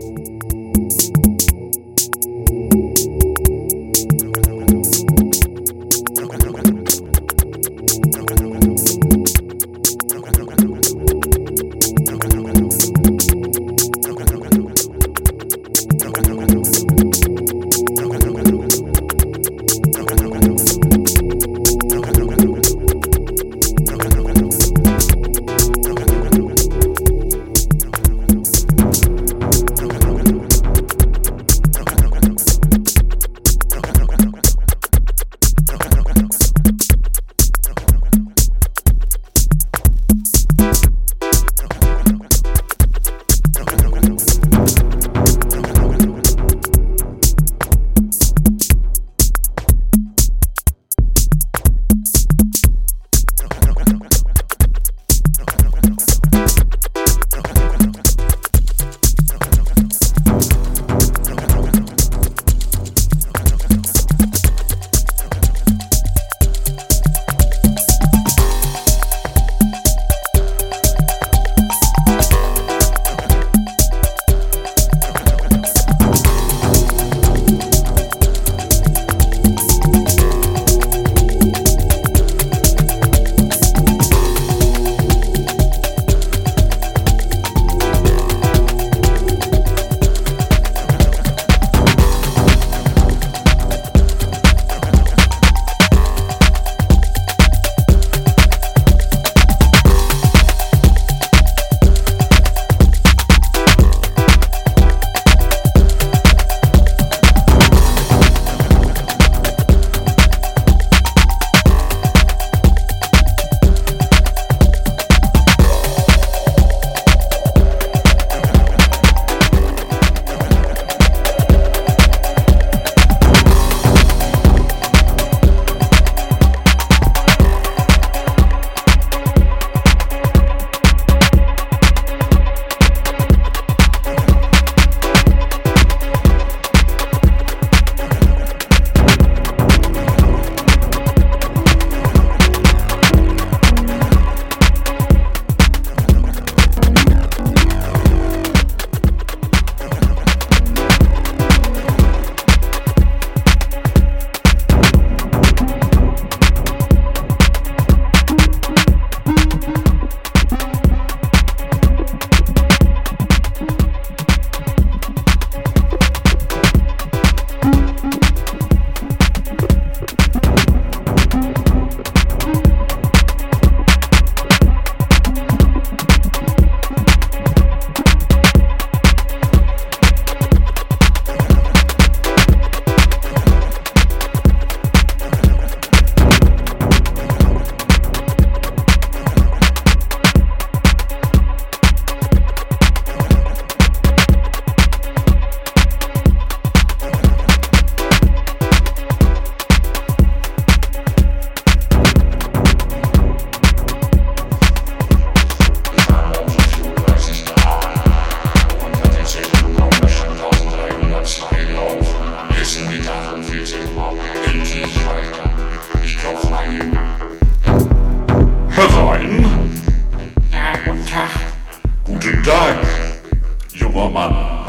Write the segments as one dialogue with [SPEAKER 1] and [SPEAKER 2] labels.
[SPEAKER 1] Música Herein! Ja, guten Tag. Guten Tag, junger Mann.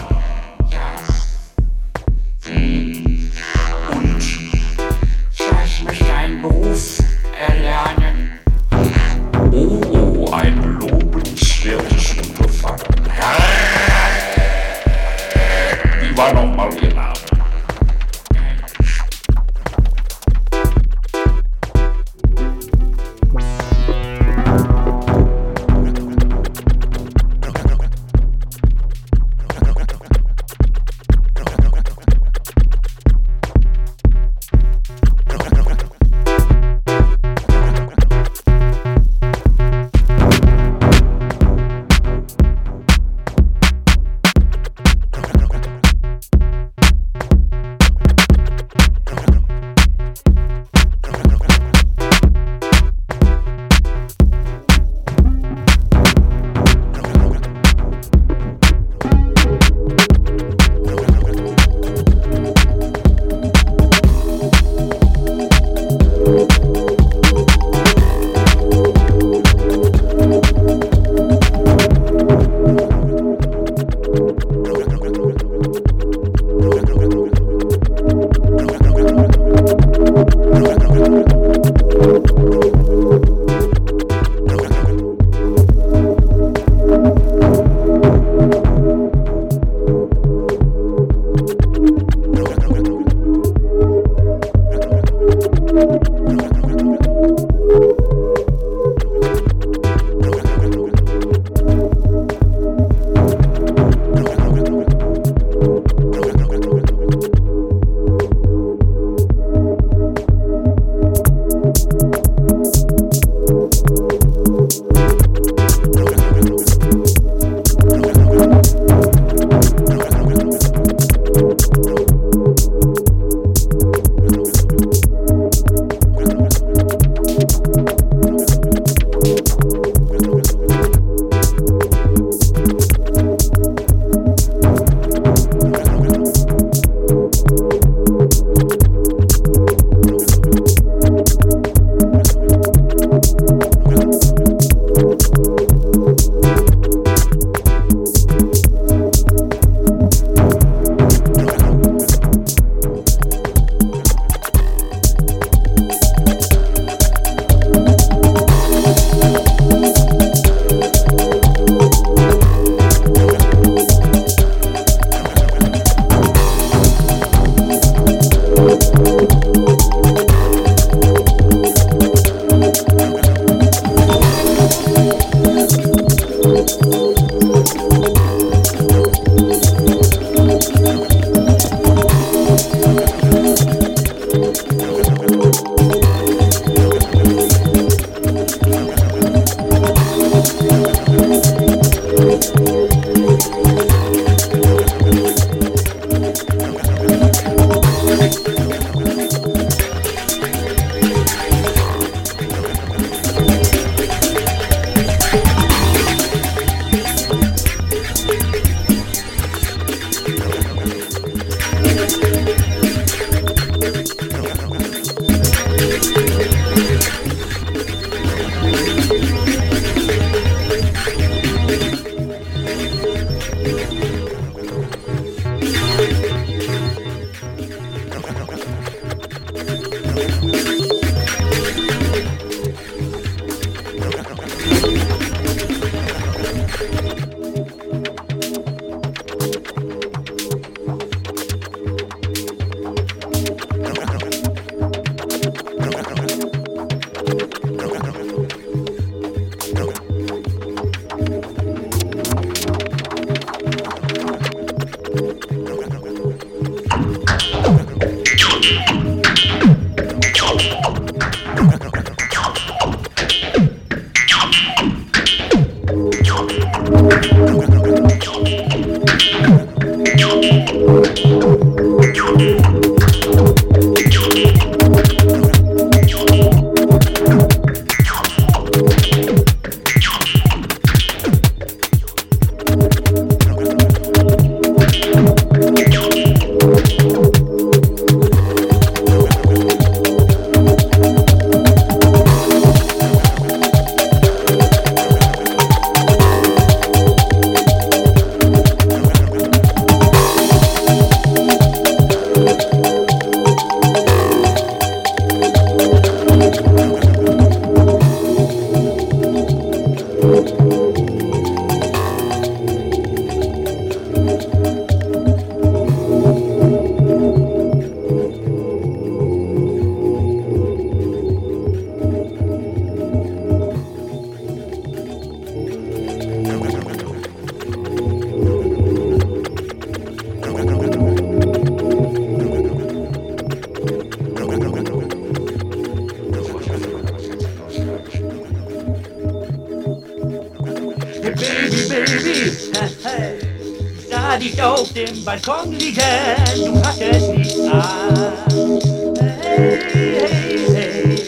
[SPEAKER 2] Baby, Baby, Da dich auf dem Balkon liegen, du hattest nichts an. Hey, hey, hey,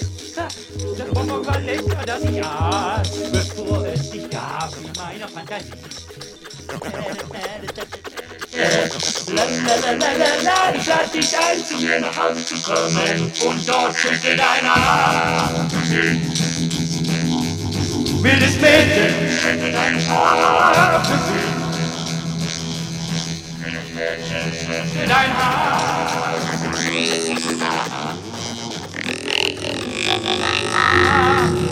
[SPEAKER 2] Der Bonbon war lecker, das ich aß, bevor es dich gab in meiner Fantasie. La, la, la, la, la, ich lade dich ein, zu mir nach Hause zu kommen und dort schüttelt deine an. Wildes Mädchen, schüttel deine Haare für sie. Wildes Mädchen, schüttel dein Haar.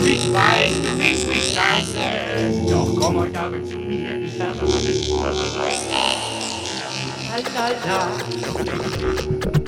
[SPEAKER 2] Ich weiß, du willst mich leisten, doch komm heute Abend zu mir, ich habe alles vor. La, la, la.